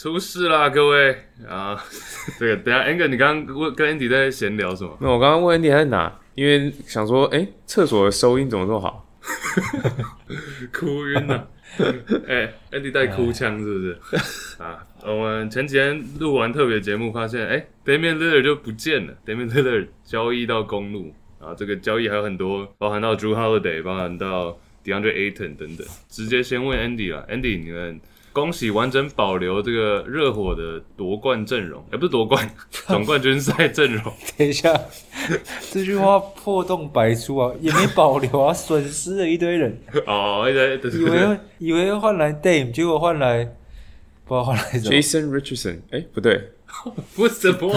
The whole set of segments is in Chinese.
出事啦，各位啊！这个等下，Angus，你刚刚问跟 Andy 在闲聊什么？那我刚刚问 Andy 在哪，因为想说，哎、欸，厕所的收音怎么这么好？哭晕了。哎、欸、，Andy 带哭腔是不是？啊，我们前几天录完特别节目，发现，哎、欸，Damian Lillard 就不见了。Damian Lillard 交易到公路啊，这个交易还有很多，包含到 Jrue Holiday，包含到 DeAndre Ayton 等等。直接先问 Andy 啦，Andy，你们。恭喜完整保留这个热火的夺冠阵容，也、欸、不是夺冠，总冠军赛阵容。等一下，这句话破洞百出啊，也没保留啊，损失了一堆人。哦，一堆，以为以为换来 Dame，结果换来不知道换来什么。Jason Richardson，哎、欸，不对，不是什么，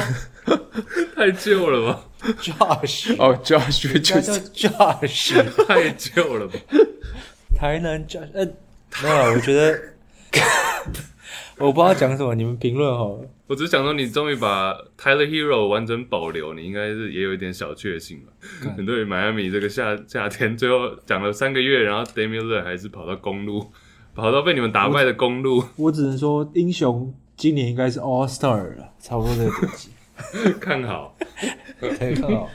太旧了吧？Josh，哦、oh,，Josh Richardson，Josh，太旧了吧？台南 Josh，呃，没有，我觉得。我不知道讲什么，你们评论好了。我只想说，你终于把 Tyler Herro 完整保留，你应该是也有一点小确幸吧？很多人迈阿密这个夏夏天最后讲了三个月，然后 Damian Lillard 还是跑到公路，跑到被你们打败的公路。我只能说，英雄今年应该是 All Star 了，差不多这个等级。看好，可 以看好，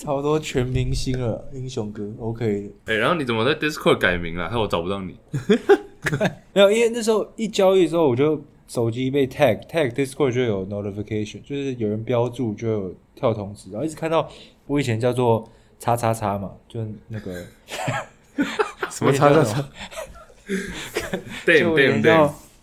差不多全明星了，英雄哥 OK。哎、欸，然后你怎么在 Discord 改名了？害我找不到你。没有，因为那时候一交易之后，我就手机被 tag tag Discord 就有 notification，就是有人标注就有跳通知，然后一直看到我以前叫做叉叉叉嘛，就那个 什么叉叉叉对对对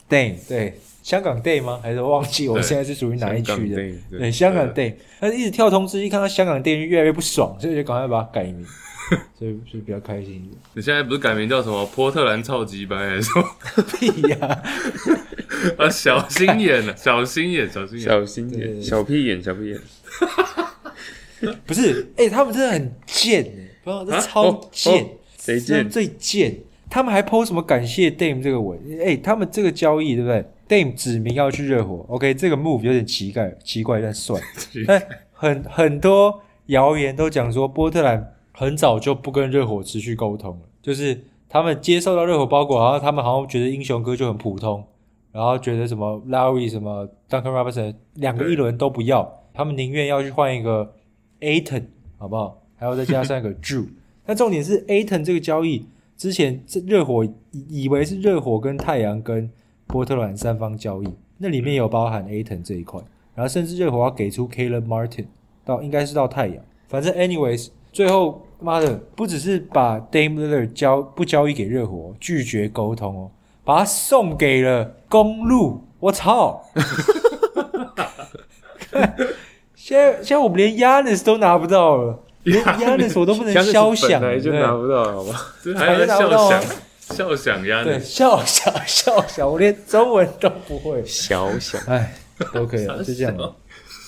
对对，香港 day 吗？还是忘记我现在是属于哪一区的？对，对，香港 day，但是一直跳通知，一看到香港 day 就越来越不爽，所以就赶快把它改名。所以是比较开心一点。你现在不是改名叫什么波特兰超级白还是什么？屁呀、啊！啊，小心眼了，小心眼，小心眼，小心眼，小屁眼，小屁眼。不是，哎、欸，他们真的很贱哎，不知道这超贱，谁贱？最贱。他们还 po 什么感谢 Dame 这个文？哎、欸，他们这个交易对不对？Dame 指明要去热火，OK，这个 move 有点奇怪，奇怪但帅。但很很多谣言都讲说波特兰。很早就不跟热火持续沟通了，就是他们接受到热火包裹，然后他们好像觉得英雄哥就很普通，然后觉得什么 Lowry 什么 Duncan Robinson 两个一轮都不要，他们宁愿要去换一个 Ayton 好不好？还要再加上一个 Drew。那重点是 Ayton 这个交易之前，这热火以以为是热火跟太阳跟波特兰三方交易，那里面有包含 Ayton 这一块，然后甚至热火要给出 Caleb Martin 到应该是到太阳，反正 anyways 最后。妈的，不只是把 Dame Lillard 交不交易给热火，拒绝沟通哦，把他送给了公路。我操！现在现在我们连 Giannis 都拿不到了，连 Giannis 我都不能肖想，本来就拿不到，好吧？还在笑想，笑想 Giannis，对，笑想笑想，我连中文都不会，肖想，哎，都可以了，就这样。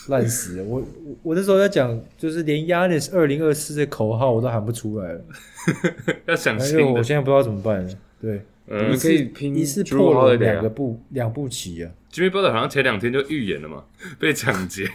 烂死了！我我我那时候在讲，就是连 Giannis 二零二四这口号我都喊不出来了。要想，因为我现在不知道怎么办了。对，嗯、你可以拼一次破了两个步两步棋啊。Jimmy Butler 好像前两天就预言了嘛，被抢劫。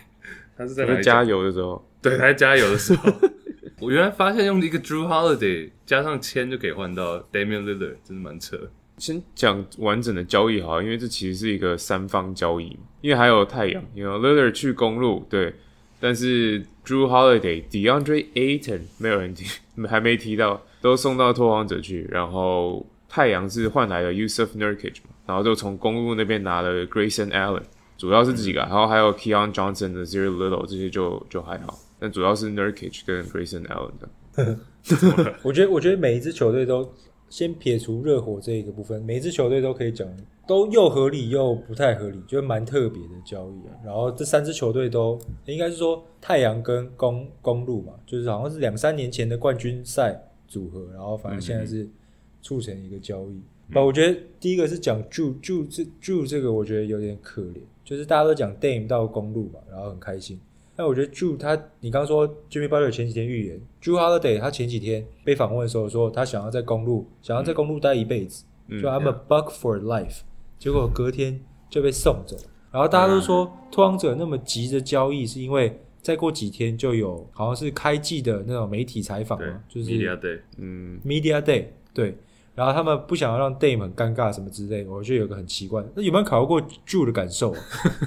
他是在加油的时候？对，他在加油的时候。我原来发现用一个 Drew Holiday 加上签就可以换到 Damian Lillard，真的蛮扯。先讲完整的交易好，因为这其实是一个三方交易，因为还有太阳，因为 Lillard 去公路，对，但是 Drew Holiday、DeAndre Ayton 没有人提，还没提到，都送到拓荒者去，然后太阳是换来了 Jusuf Nurkic 嘛，然后就从公路那边拿了 Grayson Allen，主要是这几个，然后还有 Keon Johnson 的 Zero Little 这些就就还好，但主要是 Nurkic 跟 Grayson Allen 的。我觉得，我觉得每一支球队都。先撇除热火这一个部分，每一支球队都可以讲，都又合理又不太合理，就蛮特别的交易啊。然后这三支球队都应该是说太阳跟公公路嘛，就是好像是两三年前的冠军赛组合，然后反正现在是促成一个交易。那、嗯、我觉得第一个是讲 Jrue Jrue 这 Jrue 这个我觉得有点可怜，就是大家都讲 Dame 到公路嘛，然后很开心。那我觉得 Jrue 他，你刚刚说 Jimmy Butler 前几天预言，Jrue Holiday 他前几天被访问的时候说，他想要在公路，想要在公路待一辈子，就、嗯、I'm a buck for life、嗯。结果隔天就被送走，然后大家都说拓荒者那么急着交易，是因为再过几天就有好像是开季的那种媒体采访嘛，就是 Media Day，嗯，Media Day，对。然后他们不想要让 Dame 很尴尬什么之类，我觉得有个很奇怪，那有没有考虑过 Drew 的感受？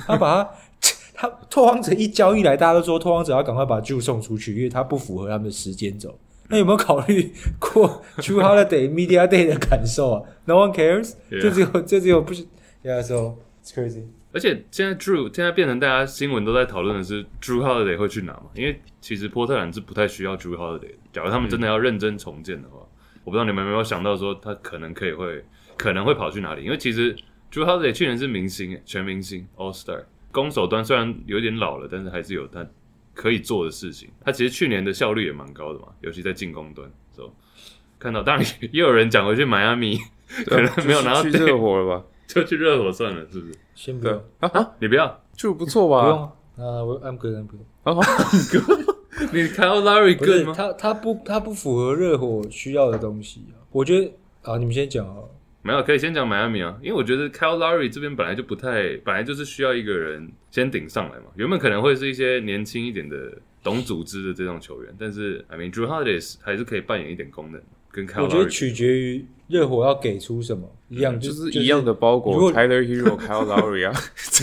他把他 他拓荒者一交易来，大家都说拓荒者要赶快把 Drew 送出去，因为他不符合他们的时间轴。那有没有考虑过 Drew Holiday Media Day 的感受啊？No one cares，就只有就只有不是，Yeah，so it's crazy。而且现在 Drew 现在变成大家新闻都在讨论的是 Drew Holiday 会去哪嘛？因为其实波特兰是不太需要 Drew Holiday。假如他们真的要认真重建的话，嗯、我不知道你们有没有想到说他可能可以会可能会跑去哪里？因为其实 Drew Holiday 去年是明星，全明星 All Star，攻守端虽然有点老了，但是还是有他。可以做的事情，他其实去年的效率也蛮高的嘛，尤其在进攻端。So, 看到，当然也有人讲回去迈阿密，可能没有拿到去热火了吧？就去热火算了，是不是？先不要啊啊！你不要，就不错吧？不用啊，我 I'm good，I'm good。啊，good。你 Kyle Lowry good 吗？他他不他不符合热火需要的东西啊。我觉得啊，你们先讲啊。没有，可以先讲迈阿密啊，因为我觉得 Kyle Lowry 这边本来就不太，本来就是需要一个人先顶上来嘛。原本可能会是一些年轻一点的、懂组织的这种球员，但是 I mean Drew Holiday 还是可以扮演一点功能。跟 Kyle 我觉得取决于热火要给出什么，一样就是一样的包裹。Tyler Herro、Kyle Lowry 啊，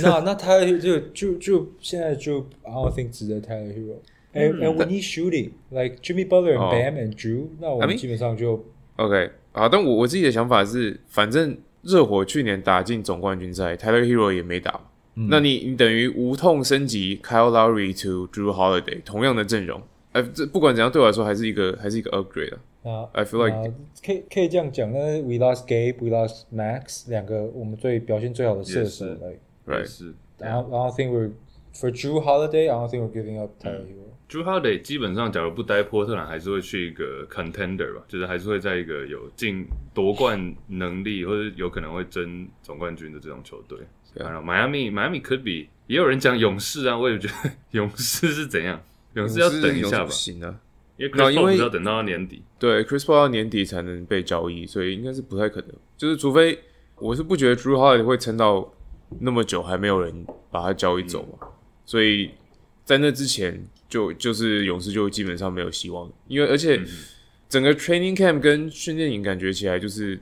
那那 Tyler 就就就现在就 I don't think 值得 Tyler Herro。And and we need shooting like Jimmy Butler and Bam and Drew，那我们基本上就 OK。啊，但我我自己的想法是，反正热火去年打进总冠军赛，Tyler Herro 也没打，嗯、那你你等于无痛升级 Kyle Lowry to Drew Holiday，同样的阵容，哎，这不管怎样对我来说还是一个还是一个 upgrade 啊。I feel like、uh, 可以可以这样讲，那 We lost Gabe，We lost Max，两个我们最表现最好的射手，right？是。I don't think we're for Drew Holiday，I don't think we're giving up Tyler Herro。Jrue Holiday 基本上，假如不待波特兰，还是会去一个 contender 吧，就是还是会在一个有进夺冠能力或者有可能会争总冠军的这种球队。当然，迈阿密，迈阿密 could be，也有人讲勇士啊，我也觉得勇士是怎样？勇士要等一下吧，行啊，因为 Chris Paul 要等到年底，对，Chris Paul 要年底才能被交易，所以应该是不太可能。就是除非我是不觉得 Jrue Holiday 会撑到那么久，还没有人把他交易走嘛，嗯、所以在那之前。就就是勇士就基本上没有希望，因为而且整个 training camp 跟训练营感觉起来就是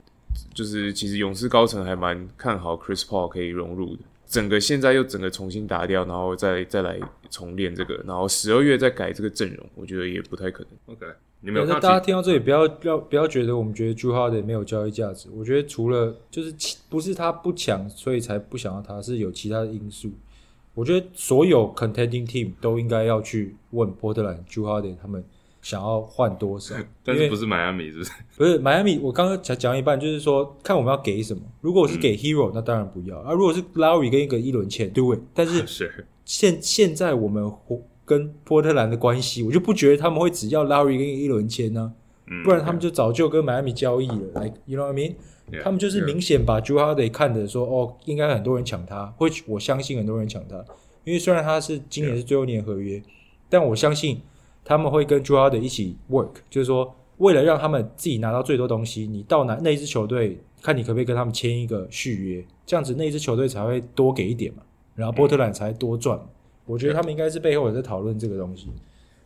就是其实勇士高层还蛮看好 Chris Paul 可以融入的。整个现在又整个重新打掉，然后再再来重练这个，然后十二月再改这个阵容，我觉得也不太可能。OK，你们有大家听到这里不要不要不要觉得我们觉得 Jrue Holiday 没有交易价值，我觉得除了就是不是他不强，所以才不想要他，是有其他的因素。我觉得所有 contending team 都应该要去问波特兰 Jrue Holiday 他们想要换多少，但是不是迈阿密是不是？不是迈阿密，我刚刚才讲一半，就是说看我们要给什么。如果我是给 Herro，、嗯、那当然不要啊。如果是 Lowry 跟一个一轮签，do it。但是现现在我们跟波特兰的关系，我就不觉得他们会只要 Lowry 跟一轮签呢，不然他们就早就跟迈阿密交易了。Like you know what I mean？他们就是明显把 Jrue Holiday 看的说，哦，应该很多人抢他，会我相信很多人抢他，因为虽然他是今年是最后一年合约，但我相信他们会跟 Jrue Holiday 一起 work，就是说为了让他们自己拿到最多东西，你到哪那一支球队，看你可不可以跟他们签一个续约，这样子那一支球队才会多给一点嘛，然后波特兰才多赚。我觉得他们应该是背后也在讨论这个东西，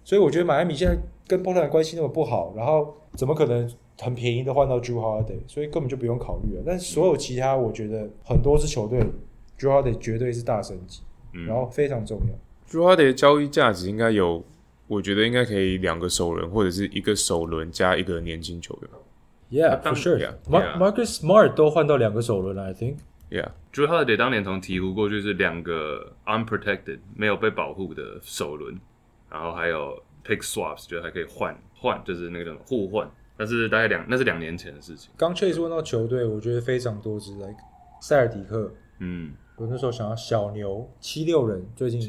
所以我觉得迈阿密现在跟波特兰关系那么不好，然后怎么可能？很便宜的换到 Jrue Holiday，所以根本就不用考虑了。但是所有其他，我觉得很多支球队 Jrue Holiday 绝对是大升级，嗯、然后非常重要。Jrue Holiday 的交易价值应该有，我觉得应该可以两个首轮或者是一个首轮加一个年轻球员。Yeah, for sure. Marcus Smart 都换到两个首轮，I think. Yeah, Jrue Holiday 当年从鹈鹕过去是两个 unprotected 没有被保护的首轮，然后还有 pick swaps，觉得还可以换换，就是那个叫什么互换。那是大概两，那是两年前的事情。刚 Chase 问到球队，我觉得非常多只，like 塞尔迪克，嗯，我那时候想要小牛七六人，最近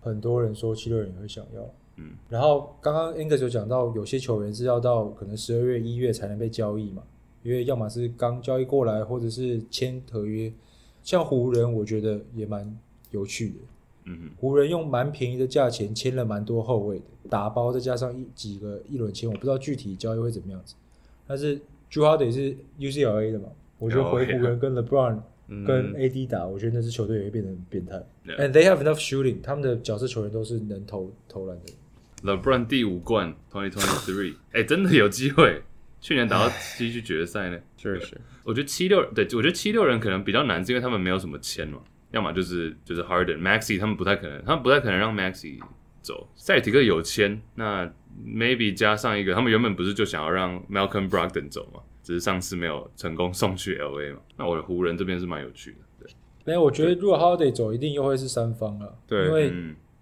很多人说七六人也会想要，嗯。然后刚刚 Angus 有讲到，有些球员是要到可能十二月、一月才能被交易嘛，因为要么是刚交易过来，或者是签合约。像湖人，我觉得也蛮有趣的。嗯哼，湖人用蛮便宜的价钱签了蛮多后卫的，打包再加上一几个一轮签，我不知道具体交易会怎么样子。但是 Jrue Holiday 是 UCLA 的嘛，我觉得回湖人跟 LeBron 跟 AD 打，我觉得那支球队也会变得很变态。And they have enough shooting，他们的角色球员都是能投投篮的。LeBron 第五冠 twenty twenty three，哎，真的有机会，去年打到西区决赛呢。确实，我觉得七六对，我觉得七六人可能比较难，是因为他们没有什么签嘛，要么就是就是 Harden、Maxey，他们不太可能，他们不太可能让 Maxey 走。塞尔提克有签，那 maybe 加上一个，他们原本不是就想要让 Malcolm Brogdon 走嘛，只是上次没有成功送去 LA 嘛。那我的湖人这边是蛮有趣的。没有，我觉得如果 Holiday 走，一定又会是三方了。对，因为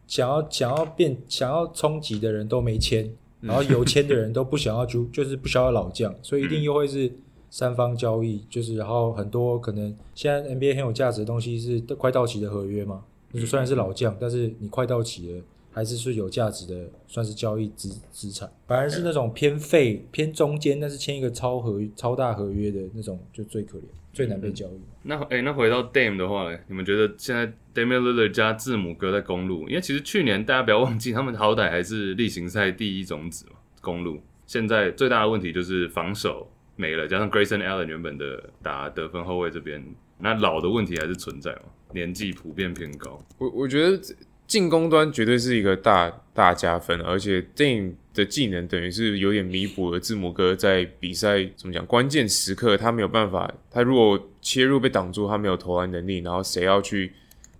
想要想要变想要冲击的人都没签，然后有签的人都不想要就 就是不想要老将，所以一定又会是三方交易。就是然后很多可能现在 NBA 很有价值的东西是快到期的合约嘛，就是虽然是老将，但是你快到期了，还是是有价值的，算是交易资资产。反而是那种偏废偏中间，但是签一个超合超大合约的那种，就最可怜。最难被交易。那哎、欸，那回到 Dame 的话呢？你们觉得现在 Damian Lillard 加字母哥在公路？因为其实去年大家不要忘记，他们好歹还是例行赛第一种子嘛。公路现在最大的问题就是防守没了，加上 Grayson Allen 原本的打得分后卫这边，那老的问题还是存在嘛？年纪普遍偏高。我我觉得进攻端绝对是一个大大加分，而且 Dame 的技能等于是有点弥补了字母哥在比赛怎么讲关键时刻他没有办法，他如果切入被挡住，他没有投篮能力，然后谁要去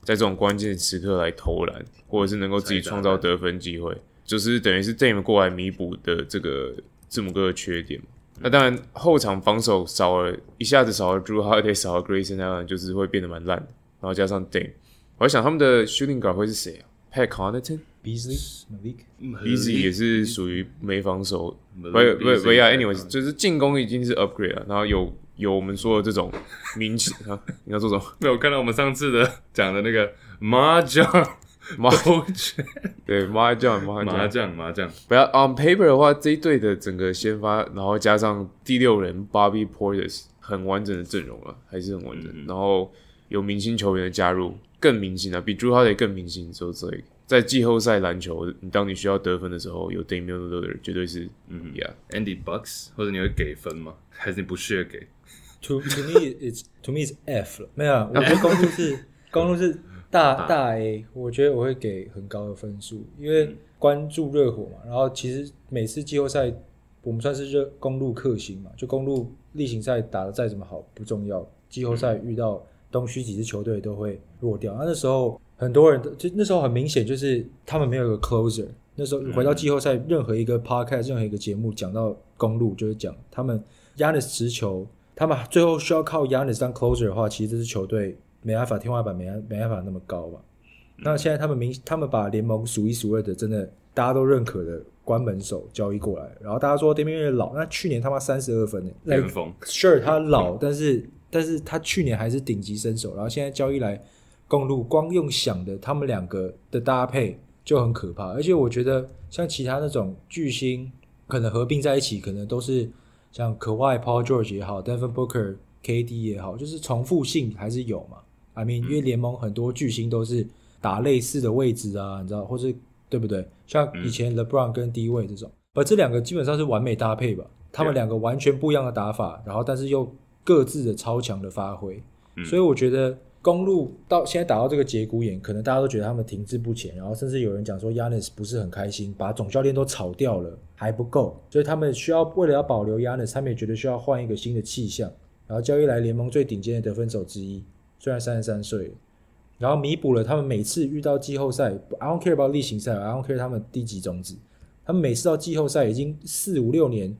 在这种关键时刻来投篮，或者是能够自己创造得分机会，就是等于是 Dame 过来弥补的这个字母哥的缺点。那当然后场防守少了一下子少了 Jrue Holiday 少了 Grayson Allen 就是会变得蛮烂的，然后加上 Dame，我在想他们的 shooting guard 会是谁啊？Pat Connaughton。Beasley、Malik，Beasley 也是属于没防守，不不不呀，anyways，就是进攻已经是 upgrade 了，然后有有我们说的这种名气 啊，你要做什么？没有看到我们上次的讲的那个麻将，麻将，对麻将麻将麻将麻将，不要 on paper 的话，这一队的整个先发，然后加上第六人 Bobby Portis，很完整的阵容了，还是很完整，然后有明星球员的加入，更明星啊，比 Jrue Holiday 更明星，所以这个。在季后赛篮球，你当你需要得分的时候，有 Damian Lillard 绝对是，嗯，Yeah，Andy Bucks，或者你会给分吗？还是你不屑给？To to me it's to me is F 了，没有，我觉得公路是 公路是大大 A，我觉得我会给很高的分数，因为关注热火嘛，然后其实每次季后赛我们算是热公路克星嘛，就公路例行赛打的再怎么好不重要，季后赛遇到东区几支球队都会弱掉，那那时候。很多人都就那时候很明显，就是他们没有一个 closer。那时候回到季后赛，任何一个 podcast，任何一个节目讲到公路，就是讲他们 Giannis 持球，他们最后需要靠 Giannis 当 closer 的话，其实这支球队没办法，天花板没没办法那么高吧。那现在他们明，他们把联盟数一数二的，真的大家都认可的关门手交易过来，然后大家说 Damian 老，那去年他妈三十二分呢，巅峰。Sure，他老，但是但是他去年还是顶级身手，然后现在交易来。公路光用想的，他们两个的搭配就很可怕。而且我觉得，像其他那种巨星，可能合并在一起，可能都是像 Kawhi、Paul George 也好，Devin Booker、KD 也好，就是重复性还是有嘛。I mean，因为联盟很多巨星都是打类似的位置啊，你知道，或是对不对？像以前 LeBron 跟 D 位这种，而这两个基本上是完美搭配吧。他们两个完全不一样的打法，然后但是又各自的超强的发挥，所以我觉得。公路到现在打到这个节骨眼，可能大家都觉得他们停滞不前，然后甚至有人讲说 Giannis 不是很开心，把总教练都炒掉了还不够，所以他们需要为了要保留 Giannis，他们也觉得需要换一个新的气象，然后交易来联盟最顶尖的得分手之一，虽然三十三岁，然后弥补了他们每次遇到季后赛，I don't care about 例行赛，I don't care 他们低级种子，他们每次到季后赛已经四五六年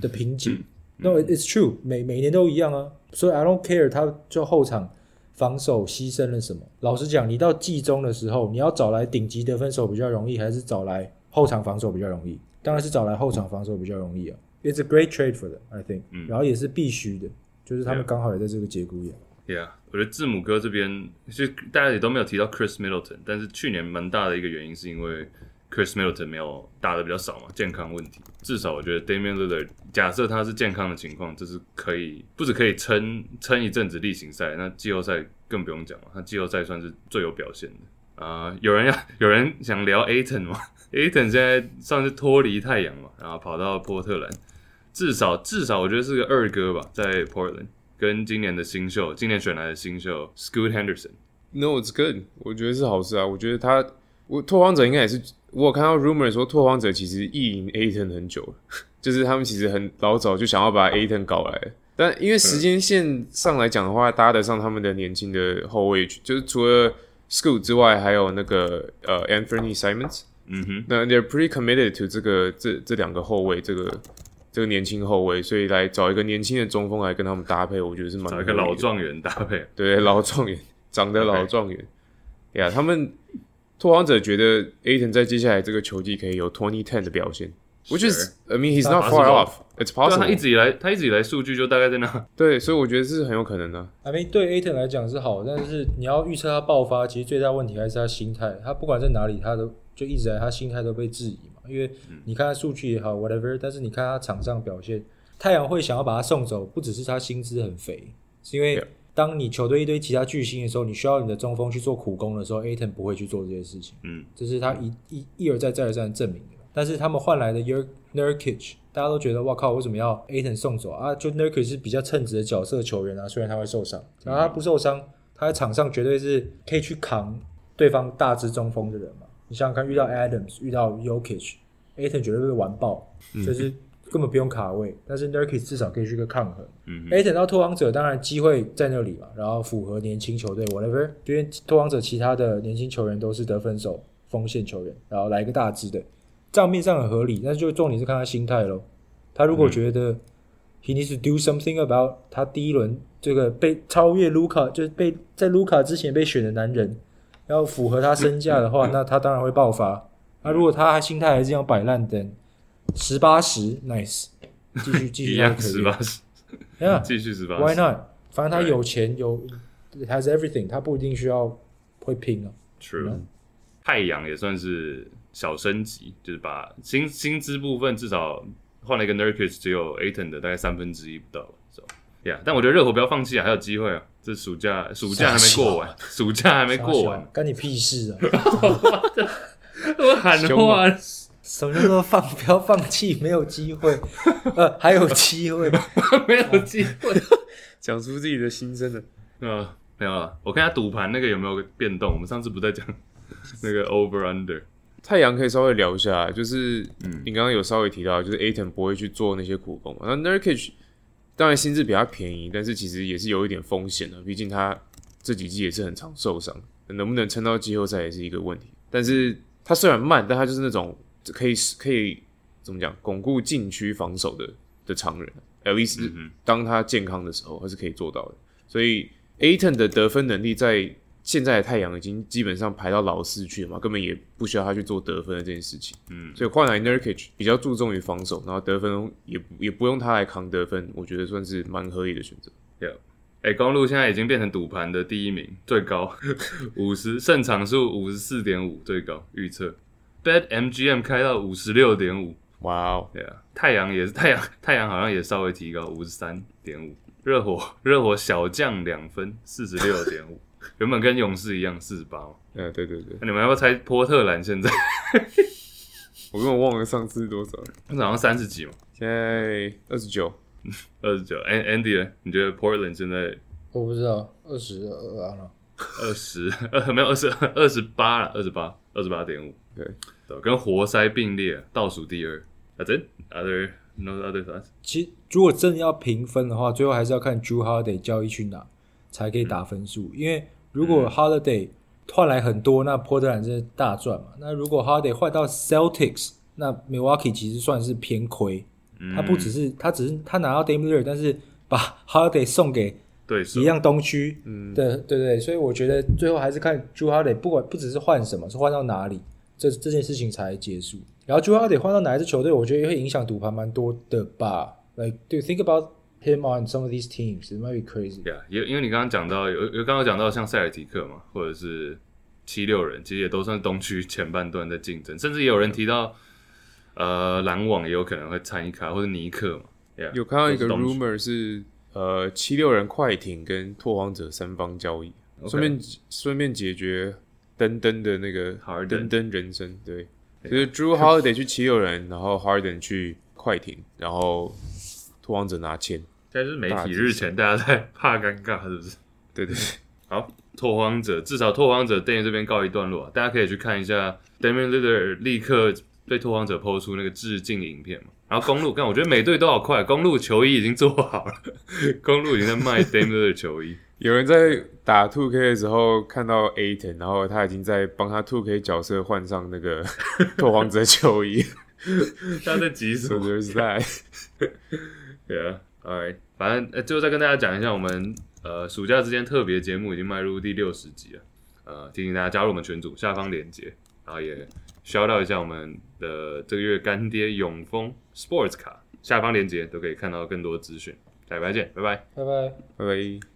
的瓶颈 ，No it's true，每每年都一样啊，所以 I don't care 他就后场。防守牺牲了什么？老实讲，你到季中的时候，你要找来顶级得分手比较容易，还是找来后场防守比较容易？当然是找来后场防守比较容易啊。It's a great trade for them, I think。嗯，然后也是必须的，就是他们刚好也在这个节骨眼。Yeah，我觉得字母哥这边其实大家也都没有提到 Chris Middleton，但是去年蛮大的一个原因是因为。Chris Middleton 没有打的比较少嘛，健康问题。至少我觉得 Damian l i l l a r 假设他是健康的情况，这是可以不止可以撑撑一阵子例行赛，那季后赛更不用讲了。他季后赛算是最有表现的啊、有人要 有人想聊 Aton 吗？Aton 现在算是脱离太阳嘛，然后跑到波特兰，至少至少我觉得是个二哥吧，在 Portland 跟今年的新秀，今年选来的新秀 Scoot Henderson。No, it's good，我觉得是好事啊。我觉得他我拓荒者应该也是。我有看到 rumor 说拓荒者其实意淫 Ayton 很久了，就是他们其实很老早就想要把 Ayton 搞来，但因为时间线上来讲的话，搭得上他们的年轻的后卫，就是除了 School 之外，还有那个呃 Anthony Simons，嗯哼，那 they're pretty committed to 这个这这两个后卫，这个这个年轻后卫，所以来找一个年轻的中锋来跟他们搭配，我觉得是蛮找一个老状元搭配，对，老状元长得老状元，呀，Okay. yeah, 他们。拓荒者觉得 Ayton 在接下来这个球季可以有 twenty ten 的表现，which is I mean he's not far off, it's possible。他一直以来他一直以来数据就大概在那，对，所以我觉得是很有可能的。I mean 对 Ayton 来讲是好，但是你要预测他爆发，其实最大问题还是他心态。他不管在哪里，他都就一直在他心态都被质疑嘛。因为你看他数据也好，whatever，但是你看他场上表现，太阳会想要把他送走，不只是他薪资很肥，是因为。当你球队一堆其他巨星的时候，你需要你的中锋去做苦工的时候，Ayton 不会去做这些事情。嗯，这是他一一一而再再而三证明的。但是他们换来的 Nurkic，大家都觉得哇靠，为什么要 Ayton 送走啊？就 Nurkic 是比较称职的角色球员啊，虽然他会受伤，然后他不受伤，他在场上绝对是可以去扛对方大只中锋的人嘛。你想想看，遇到 Adams，遇到 Jokic，Ayton 绝对会完爆，就是。根本不用卡位，但是 Nurkic 至少可以去个抗衡。嗯哼，哎，等到拓荒者，当然机会在那里嘛，然后符合年轻球队 whatever，因为拓荒者其他的年轻球员都是得分手、锋线球员，然后来一个大支的，账面上很合理，但是就重点是看他心态喽。他如果觉得 he needs to do something about 他第一轮这个被超越卢卡，就是被在卢卡之前被选的男人，要符合他身价的话，那他当然会爆发。那如果他心态还是这样摆烂的。十八十，nice，继续 继续一样十八十，呀，继续十八十，Why not？反正他有钱有，has everything，他不一定需要会拼啊。True，太阳也算是小升级，就是把薪薪资部分至少换了一个 Nurkic，只有 Ayton 的大概三分之一不到，so，yeah，但我觉得热火不要放弃啊，还有机会啊，这暑假暑假还没过完，暑假还没过完，干你屁事啊！我喊话。什么叫做放？不要放弃，没有机会。呃，还有机会，没有机会。讲出自己的心声了。呃，没有了。我看下赌盘那个有没有变动。我们上次不在讲那个 over under。太阳可以稍微聊一下，就是嗯，你刚刚有稍微提到，就是 Ayton 不会去做那些苦工嘛。那 Nurkic 当然薪资比较便宜，但是其实也是有一点风险的。毕竟他这几季也是很常受伤，能不能撑到季后赛也是一个问题。但是他虽然慢，但他就是那种。可以可以怎么讲？巩固禁区防守的的常人，at least 当他健康的时候，他是可以做到的。所以 Ayton 的得分能力在现在的太阳已经基本上排到老四去了嘛，根本也不需要他去做得分的这件事情。嗯，所以换来 Nurkic 比较注重于防守，然后得分也也不用他来扛得分，我觉得算是蛮合理的选择。Yeah，哎，公路现在已经变成赌盘的第一名，最高 五十胜场数五十四点五，最高预测。Bet MGM 开到五十六点五，哇哦，对啊，太阳也是 太阳，太阳好像也稍微提高五十三点五，热火热火小降两分，四十六点五，原本跟勇士一样四十八，嗯，对对对，那你们要不要猜波特兰现在？我根本忘了上次是多少，好像三十几嘛，现在二十九，二十九，Andy 呢？你觉得 Portland 现在？我不知道，二十二啊，二十二没有二十二十八了，二十八，二十八点五，对。跟活塞并列倒数第二。That's it. Other no other thoughts. 其实如果真的要评分的话，最后还是要看 Jrue Holiday 交易去哪才可以打分数。嗯、因为如果 Holiday 换来很多，那波特兰真是大赚嘛。那如果 Holiday 换到 Celtics，那 Milwaukee 其实算是偏亏。嗯、他不只是他只是他拿到 Dame Lillard，但是把 Holiday 送给对一样东区。嗯，对对对，所以我觉得最后还是看 Jrue Holiday，不管不只是换什么，是换到哪里。这这件事情才结束，然后 Jrue Holiday 换到哪一支球队，我觉得也会影响赌盘蛮多的吧。Like, do you think about him on some of these teams? It might be crazy. Yeah，因因为你刚刚讲到有有刚刚讲到像塞尔提克嘛，或者是七六人，其实也都算东区前半段在竞争，甚至也有人提到，呃，篮网也有可能会参一卡，或者尼克嘛。Yeah, 有看到一个 rumor 是呃七六人快艇跟拓荒者三方交易，顺 Okay. 便顺便解决。登登的那个登登人生，对，就是 Jrue Holiday 去七六人，然后 Harden 去快艇，然后拓荒者拿签。现在是媒体日前，大家在怕尴尬，是不是？对对对。好，拓荒者，至少拓荒者 Dame 这边告一段落啊，大家可以去看一下 Damian Lillard 立刻被拓荒者 PO 出那个致敬影片嘛。然后公路，看我觉得每队都好快，公路球衣已经做好了，公路已经在卖 DAMN Lillard 球衣。有人在打 Two K 的时候看到 Ayton，然后他已经在帮他 Two K 角色换上那个 拓荒者球衣。他在急什么？就是在。对啊，Alright，反正呃，最后再跟大家讲一下，我们呃暑假之间特别节目已经迈入第六十集了。呃，提醒大家加入我们群组，下方链接，然后也 shout out 一下我们的这个月干爹永丰 Sports 卡，下方链接都可以看到更多资讯。下礼拜见，拜拜，拜拜，拜拜。